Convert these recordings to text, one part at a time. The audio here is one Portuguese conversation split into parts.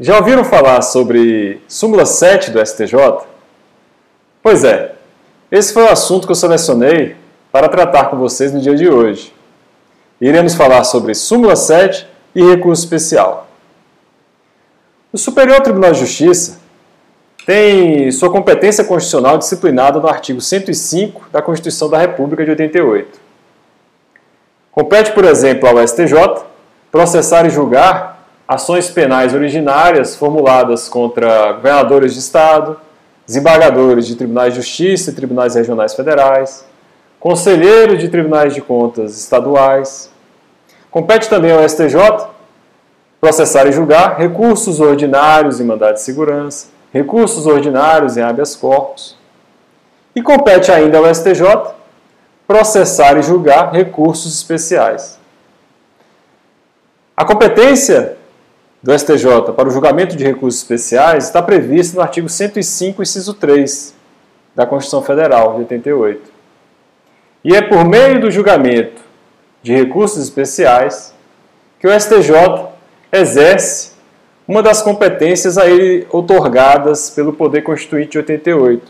Já ouviram falar sobre súmula 7 do STJ? Pois é, esse foi o assunto que eu selecionei para tratar com vocês no dia de hoje. Iremos falar sobre súmula 7 e recurso especial. O Superior Tribunal de Justiça tem sua competência constitucional disciplinada no artigo 105 da Constituição da República de 88. Compete, por exemplo, ao STJ processar e julgar ações penais originárias formuladas contra governadores de Estado, desembargadores de tribunais de justiça e tribunais regionais federais, conselheiros de tribunais de contas estaduais. Compete também ao STJ processar e julgar recursos ordinários em mandado de segurança, recursos ordinários em habeas corpus. E compete ainda ao STJ processar e julgar recursos especiais. A competência do STJ para o julgamento de recursos especiais está prevista no artigo 105, inciso 3 da Constituição Federal de 88. E é por meio do julgamento de recursos especiais que o STJ exerce uma das competências a ele otorgadas pelo Poder Constituinte de 88,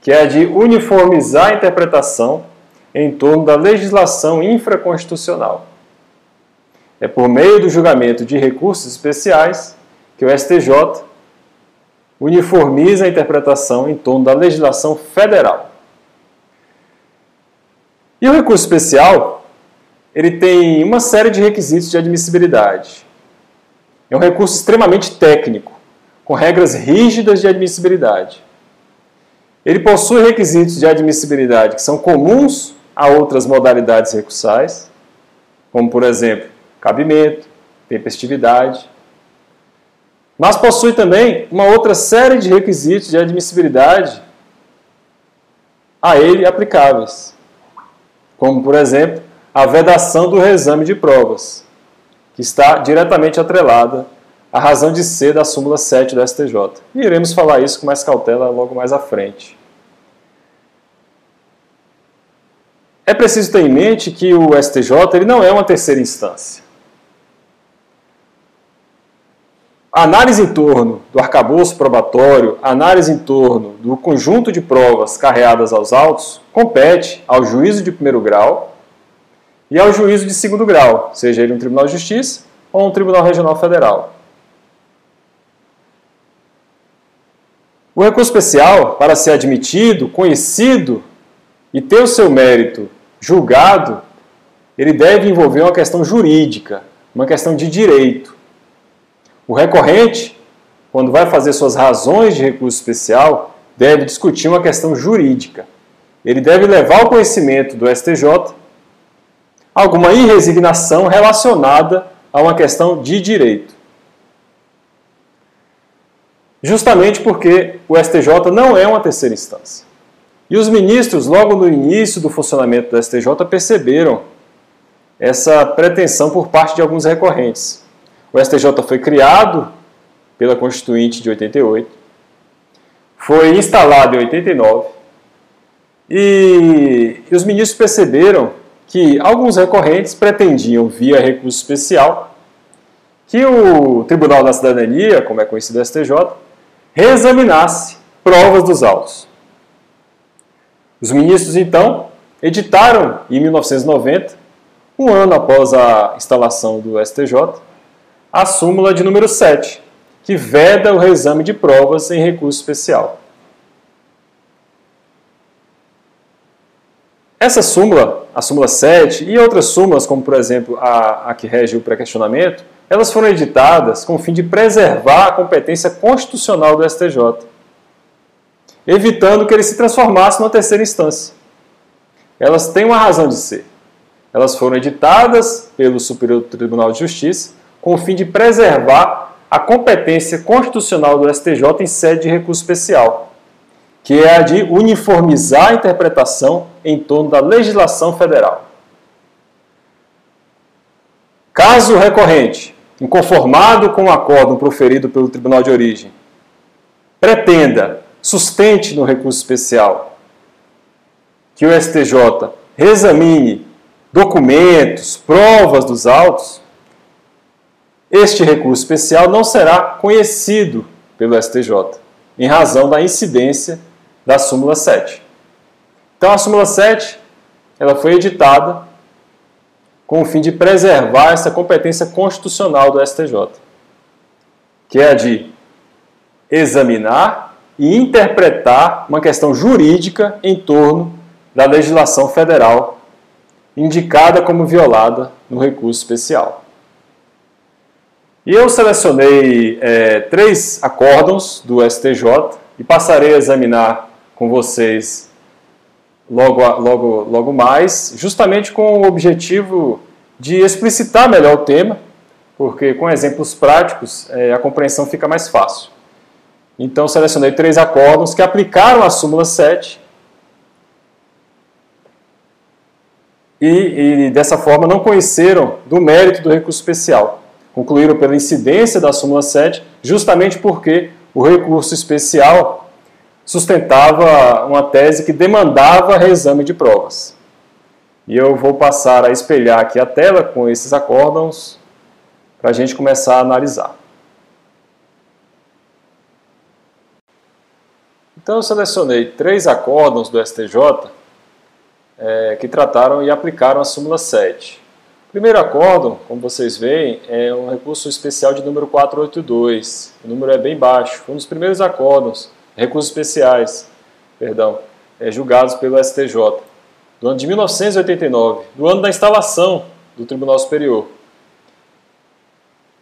que é a de uniformizar a interpretação em torno da legislação infraconstitucional. É por meio do julgamento de recursos especiais que o STJ uniformiza a interpretação em torno da legislação federal. E o recurso especial, ele tem uma série de requisitos de admissibilidade. É um recurso extremamente técnico, com regras rígidas de admissibilidade. Ele possui requisitos de admissibilidade que são comuns a outras modalidades recursais, como, por exemplo, cabimento, tempestividade. Mas possui também uma outra série de requisitos de admissibilidade a ele aplicáveis, como, por exemplo, a vedação do reexame de provas, que está diretamente atrelada à razão de ser da súmula 7 do STJ. E iremos falar isso com mais cautela logo mais à frente. É preciso ter em mente que o STJ ele não é uma terceira instância. Análise em torno do arcabouço probatório, análise em torno do conjunto de provas carreadas aos autos, compete ao juízo de primeiro grau e ao juízo de segundo grau, seja ele um Tribunal de Justiça ou um Tribunal Regional Federal. O recurso especial, para ser admitido, conhecido e ter o seu mérito julgado, ele deve envolver uma questão jurídica, uma questão de direito. O recorrente, quando vai fazer suas razões de recurso especial, deve discutir uma questão jurídica. Ele deve levar ao conhecimento do STJ alguma irresignação relacionada a uma questão de direito. Justamente porque o STJ não é uma terceira instância. E os ministros, logo no início do funcionamento do STJ, perceberam essa pretensão por parte de alguns recorrentes. O STJ foi criado pela Constituinte de 88, foi instalado em 89 e, os ministros perceberam que alguns recorrentes pretendiam, via recurso especial, que o Tribunal da Cidadania, como é conhecido o STJ, reexaminasse provas dos autos. Os ministros, então, editaram, em 1990, um ano após a instalação do STJ, a súmula de número 7, que veda o reexame de provas em recurso especial. Essa súmula, a súmula 7 e outras súmulas, como por exemplo a, a que rege o pré-questionamento, elas foram editadas com o fim de preservar a competência constitucional do STJ, evitando que ele se transformasse numa terceira instância. Elas têm uma razão de ser. Elas foram editadas pelo Superior Tribunal de Justiça com o fim de preservar a competência constitucional do STJ em sede de recurso especial, que é a de uniformizar a interpretação em torno da legislação federal. Caso o recorrente, inconformado com o acordo proferido pelo Tribunal de Origem, pretenda, sustente no recurso especial, que o STJ reexamine documentos, provas dos autos, este recurso especial não será conhecido pelo STJ, em razão da incidência da súmula 7. Então a súmula 7, ela foi editada com o fim de preservar essa competência constitucional do STJ, que é a de examinar e interpretar uma questão jurídica em torno da legislação federal indicada como violada no recurso especial. E eu selecionei é, três acórdãos do STJ e passarei a examinar com vocês logo, logo, logo mais, justamente com o objetivo de explicitar melhor o tema, porque com exemplos práticos é, a compreensão fica mais fácil. Então selecionei três acórdãos que aplicaram a súmula 7 e, e dessa forma não conheceram do mérito do recurso especial. Concluíram pela incidência da súmula 7, justamente porque o recurso especial sustentava uma tese que demandava reexame de provas. E eu vou passar a espelhar aqui a tela com esses acórdãos para a gente começar a analisar. Então eu selecionei três acórdãos do STJ é, que trataram e aplicaram a súmula 7. Primeiro acórdão, como vocês veem, é um recurso especial de número 482. O número é bem baixo. Foi um dos primeiros acórdãos, recursos especiais, perdão, é, julgados pelo STJ, do ano de 1989, do ano da instalação do Tribunal Superior.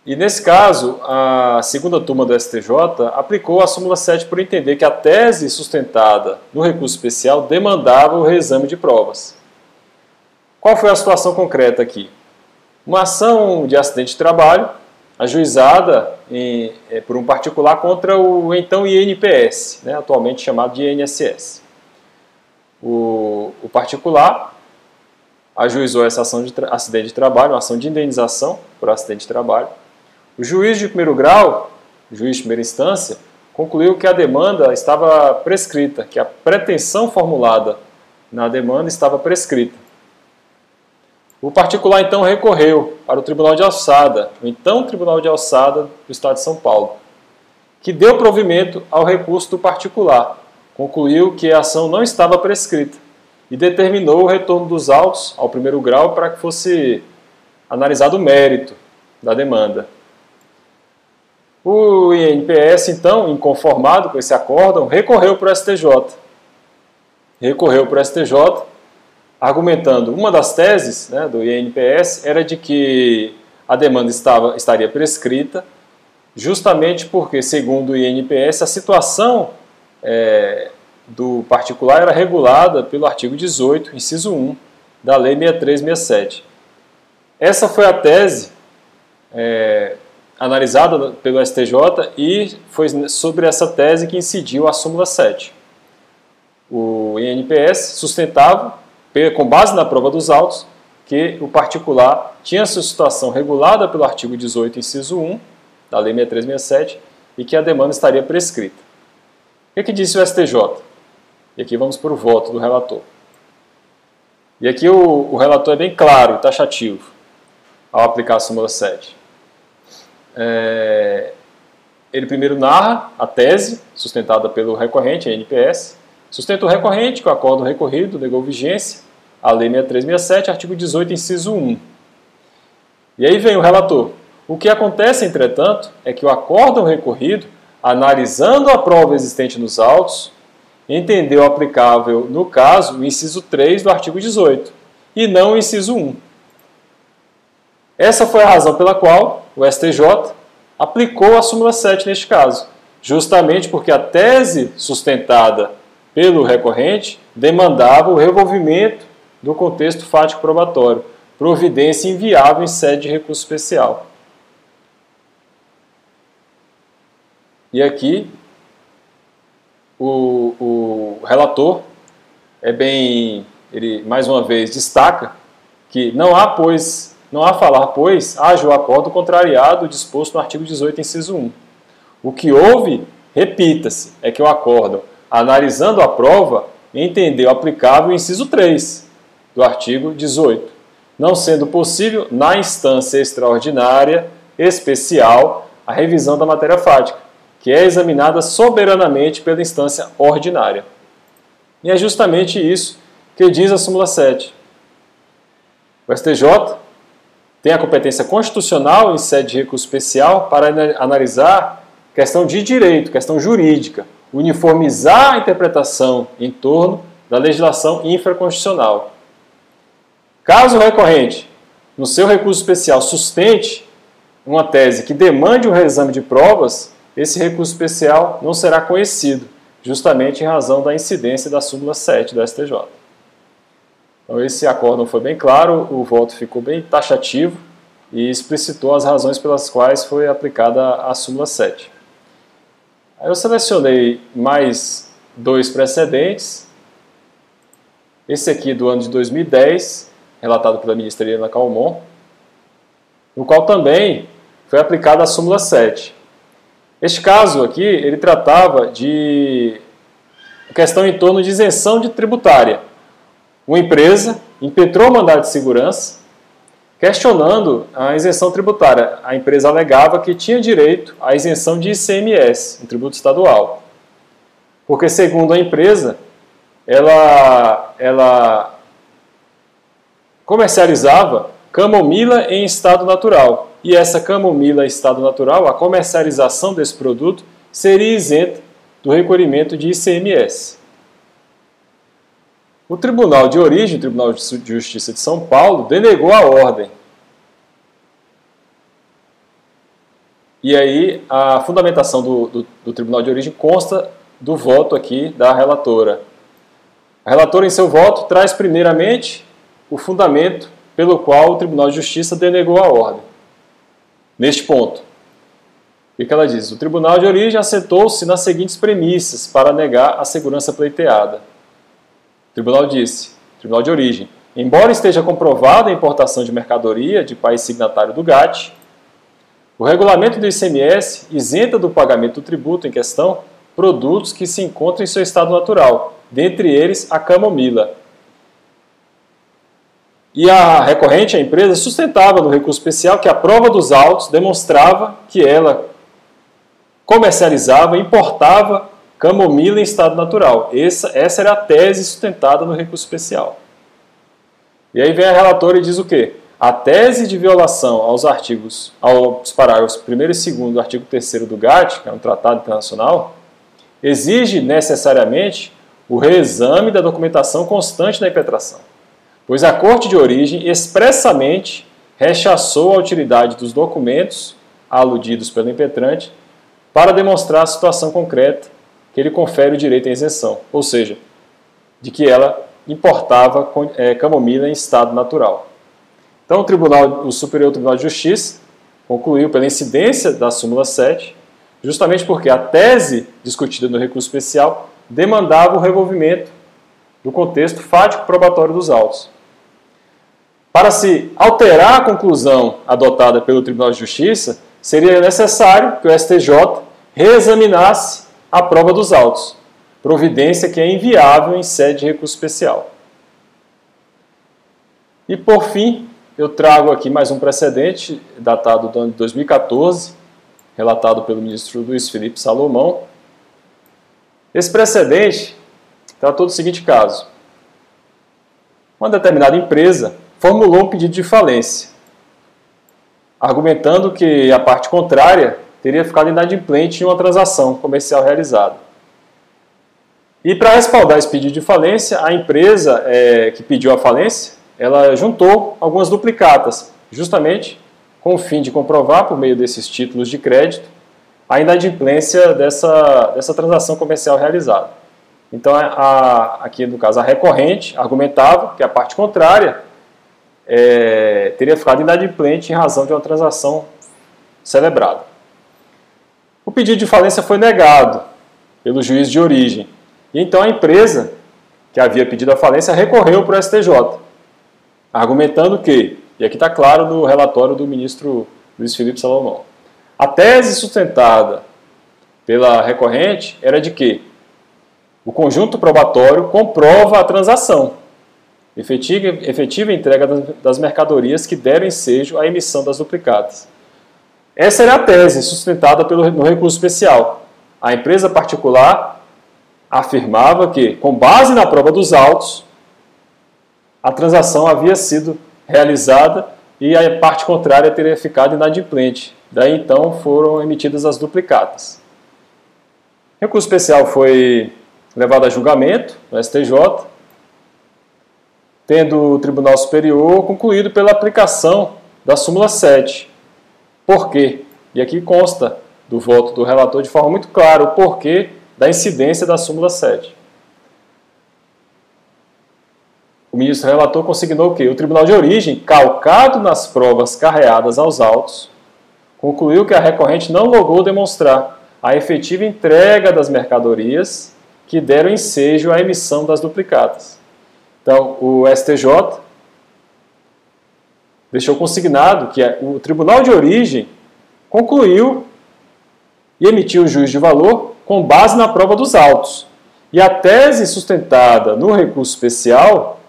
E nesse caso, a segunda turma do STJ aplicou a súmula 7 por entender que a tese sustentada no recurso especial demandava o reexame de provas. Qual foi a situação concreta aqui? Uma ação de acidente de trabalho, ajuizada em, é, por um particular contra o então INPS, né, atualmente chamado de INSS. O, o particular ajuizou essa ação de acidente de trabalho, uma ação de indenização por acidente de trabalho, o juiz de primeiro grau, juiz de primeira instância, concluiu que a demanda estava prescrita, que a pretensão formulada na demanda estava prescrita. O particular então recorreu para o Tribunal de Alçada, o então Tribunal de Alçada do Estado de São Paulo, que deu provimento ao recurso do particular, concluiu que a ação não estava prescrita e determinou o retorno dos autos ao primeiro grau para que fosse analisado o mérito da demanda. O INPS, então, inconformado com esse acórdão, recorreu para o STJ. Recorreu para o STJ, argumentando uma das teses né, do INPS era de que a demanda estava, estaria prescrita, justamente porque, segundo o INPS, a situação é, do particular era regulada pelo artigo 18, inciso 1, da Lei 6367. Essa foi a tese é, analisada pelo STJ e foi sobre essa tese que incidiu a súmula 7. O INPS sustentava, com base na prova dos autos, que o particular tinha sua situação regulada pelo artigo 18, inciso 1 da Lei 6367 e que a demanda estaria prescrita. O que, é que disse o STJ? E aqui vamos para o voto do relator. E aqui o, o relator é bem claro taxativo ao aplicar a súmula 7. É, ele primeiro narra a tese sustentada pelo recorrente, a NPS, sustenta o recorrente que o acordo recorrido negou vigência à Lei 6367, artigo 18, inciso 1. E aí vem o relator. O que acontece, entretanto, é que o acórdão recorrido, analisando a prova existente nos autos, entendeu aplicável, no caso, o inciso 3 do artigo 18, e não o inciso 1. Essa foi a razão pela qual o STJ aplicou a súmula 7 neste caso, justamente porque a tese sustentada pelo recorrente demandava o revolvimento do contexto fático probatório, providência inviável em sede de recurso especial. E aqui o, o relator é bem, ele mais uma vez destaca que não há, pois, não há falar, pois, haja o acordo contrariado disposto no artigo 18, inciso 1. O que houve, repita-se, é que o acordo, analisando a prova, entendeu aplicável o inciso 3 do artigo 18, não sendo possível, na instância extraordinária, especial a revisão da matéria fática, que é examinada soberanamente pela instância ordinária. E é justamente isso que diz a súmula 7. O STJ tem a competência constitucional em sede de recurso especial para analisar questão de direito, questão jurídica, uniformizar a interpretação em torno da legislação infraconstitucional. Caso o recorrente, no seu recurso especial, sustente uma tese que demande o um reexame de provas, esse recurso especial não será conhecido, justamente em razão da incidência da súmula 7 do STJ. Então, esse acórdão foi bem claro, o voto ficou bem taxativo e explicitou as razões pelas quais foi aplicada a súmula 7. Aí eu selecionei mais dois precedentes. Esse aqui do ano de 2010, relatado pela ministra Helena Calmon, no qual também foi aplicada a súmula 7. Este caso aqui, ele tratava de questão em torno de isenção de tributária uma empresa impetrou o mandado de segurança questionando a isenção tributária. A empresa alegava que tinha direito à isenção de ICMS, um tributo estadual. Porque, segundo a empresa, ela, ela comercializava camomila em estado natural. E essa camomila em estado natural, a comercialização desse produto, seria isenta do recolhimento de ICMS. O Tribunal de Origem, o Tribunal de Justiça de São Paulo, denegou a ordem. E aí a fundamentação do, do, do, Tribunal de Origem consta do voto aqui da relatora. A relatora, em seu voto, traz primeiramente o fundamento pelo qual o Tribunal de Justiça denegou a ordem. Neste ponto. O que ela diz? O Tribunal de Origem assentou-se nas seguintes premissas para negar a segurança pleiteada o tribunal disse, tribunal de origem, embora esteja comprovada a importação de mercadoria de país signatário do GATT, o regulamento do ICMS isenta do pagamento do tributo em questão produtos que se encontram em seu estado natural, dentre eles a camomila. E a recorrente, a empresa, sustentava no recurso especial que a prova dos autos demonstrava que ela comercializava, importava camomila em estado natural. Essa, essa era a tese sustentada no recurso especial. E aí vem a relatora e diz o quê? A tese de violação aos artigos, aos parágrafos 1 e 2 do artigo 3 do GATT, que é um tratado internacional, exige necessariamente o reexame da documentação constante da impetração, pois a Corte de Origem expressamente rechaçou a utilidade dos documentos aludidos pelo impetrante para demonstrar a situação concreta que ele confere o direito à isenção, ou seja, de que ela importava é, camomila em estado natural. Então, o, Tribunal, o Superior Tribunal de Justiça concluiu pela incidência da súmula 7, justamente porque a tese discutida no recurso especial demandava o revolvimento do contexto fático probatório dos autos. Para se alterar a conclusão adotada pelo Tribunal de Justiça, seria necessário que o STJ reexaminasse a prova dos autos, providência que é inviável em sede de recurso especial. E por fim, eu trago aqui mais um precedente, datado do ano de 2014, relatado pelo ministro Luiz Felipe Salomão. Esse precedente tratou do seguinte caso: uma determinada empresa formulou um pedido de falência, argumentando que a parte contrária teria ficado inadimplente em uma transação comercial realizada. E para respaldar esse pedido de falência, a empresa é, que pediu a falência, ela juntou algumas duplicatas, justamente com o fim de comprovar, por meio desses títulos de crédito, a inadimplência dessa, dessa transação comercial realizada. Então, a, aqui no caso, a recorrente argumentava que a parte contrária é, teria ficado inadimplente em razão de uma transação celebrada. O pedido de falência foi negado pelo juiz de origem. E então a empresa que havia pedido a falência recorreu para o STJ, argumentando que, e aqui está claro no relatório do ministro Luiz Felipe Salomão, a tese sustentada pela recorrente era de que o conjunto probatório comprova a transação, efetiva, efetiva entrega das mercadorias que deram ensejo à emissão das duplicatas. Essa era a tese sustentada pelo, no recurso especial. A empresa particular afirmava que, com base na prova dos autos, a transação havia sido realizada e a parte contrária teria ficado inadimplente. Daí então foram emitidas as duplicatas. O recurso especial foi levado a julgamento no STJ, tendo o Tribunal Superior concluído pela aplicação da súmula 7. Por quê? E aqui consta do voto do relator de forma muito clara o porquê da incidência da súmula 7. O ministro relator consignou que o tribunal de origem, calcado nas provas carreadas aos autos, concluiu que a recorrente não logrou demonstrar a efetiva entrega das mercadorias que deram ensejo à emissão das duplicatas. Então, o STJ deixou consignado que o tribunal de origem concluiu e emitiu o juízo de valor com base na prova dos autos. E a tese sustentada no recurso especial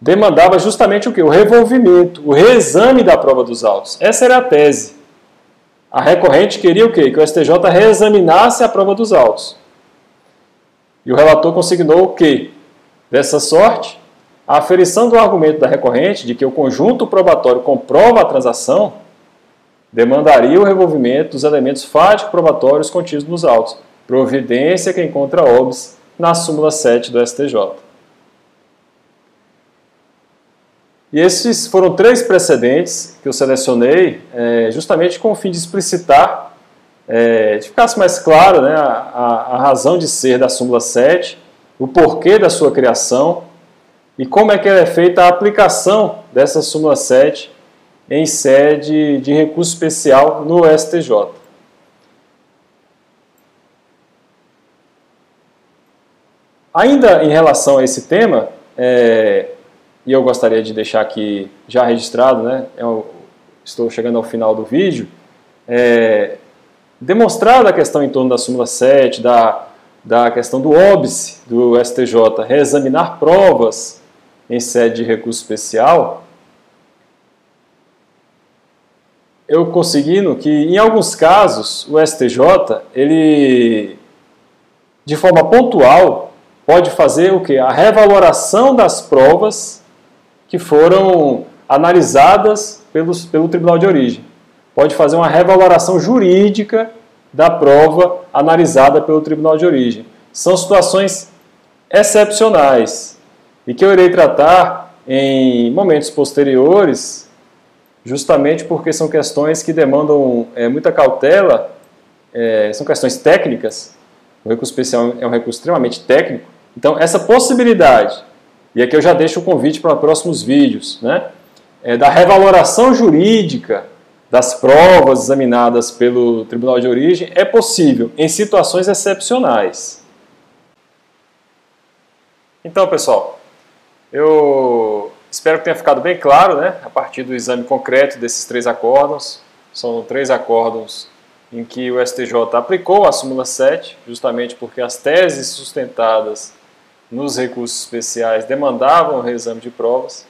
demandava justamente o que? O revolvimento, o reexame da prova dos autos. Essa era a tese. A recorrente queria o quê? Que o STJ reexaminasse a prova dos autos. E o relator consignou o quê? Dessa sorte, a aferição do argumento da recorrente de que o conjunto probatório comprova a transação demandaria o revolvimento dos elementos fático-probatórios contidos nos autos, providência que encontra OBS na súmula 7 do STJ. E esses foram três precedentes que eu selecionei é, justamente com o fim de explicitar, é, de ficasse mais claro né, a, a razão de ser da súmula 7, o porquê da sua criação e como é que é feita a aplicação dessa súmula 7 em sede de recurso especial no STJ. Ainda em relação a esse tema, é, e eu gostaria de deixar aqui já registrado, né, eu é estou chegando ao final do vídeo, é, demonstrada a questão em torno da súmula 7, da, da questão do óbice do STJ, reexaminar provas em sede de recurso especial, eu conseguindo que, em alguns casos, o STJ, ele, de forma pontual, pode fazer o que? A revaloração das provas que foram analisadas pelos, pelo Tribunal de Origem. Pode fazer uma revaloração jurídica da prova analisada pelo Tribunal de Origem. São situações excepcionais e que eu irei tratar em momentos posteriores justamente porque são questões que demandam é, muita cautela, é, são questões técnicas. O recurso especial é um recurso extremamente técnico. Então, essa possibilidade, e aqui eu já deixo o convite para próximos vídeos, né, é, da revaloração jurídica das provas examinadas pelo Tribunal de Origem é possível em situações excepcionais. Então, pessoal, eu Espero que tenha ficado bem claro, né, a partir do exame concreto desses três acórdãos. São três acórdãos em que o STJ aplicou a súmula 7, justamente porque as teses sustentadas nos recursos especiais demandavam o reexame de provas.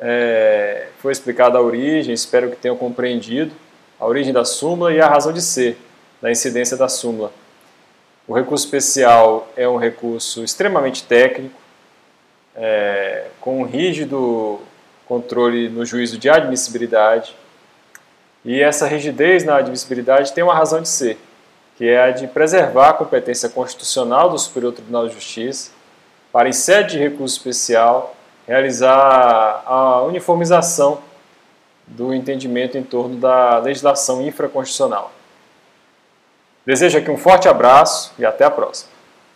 É, foi explicada a origem, espero que tenham compreendido a origem da súmula e a razão de ser da incidência da súmula. O recurso especial é um recurso extremamente técnico, é, com um rígido controle no juízo de admissibilidade. E essa rigidez na admissibilidade tem uma razão de ser, que é a de preservar a competência constitucional do Superior Tribunal de Justiça para, em sede de recurso especial, realizar a uniformização do entendimento em torno da legislação infraconstitucional. Desejo aqui um forte abraço e até a próxima.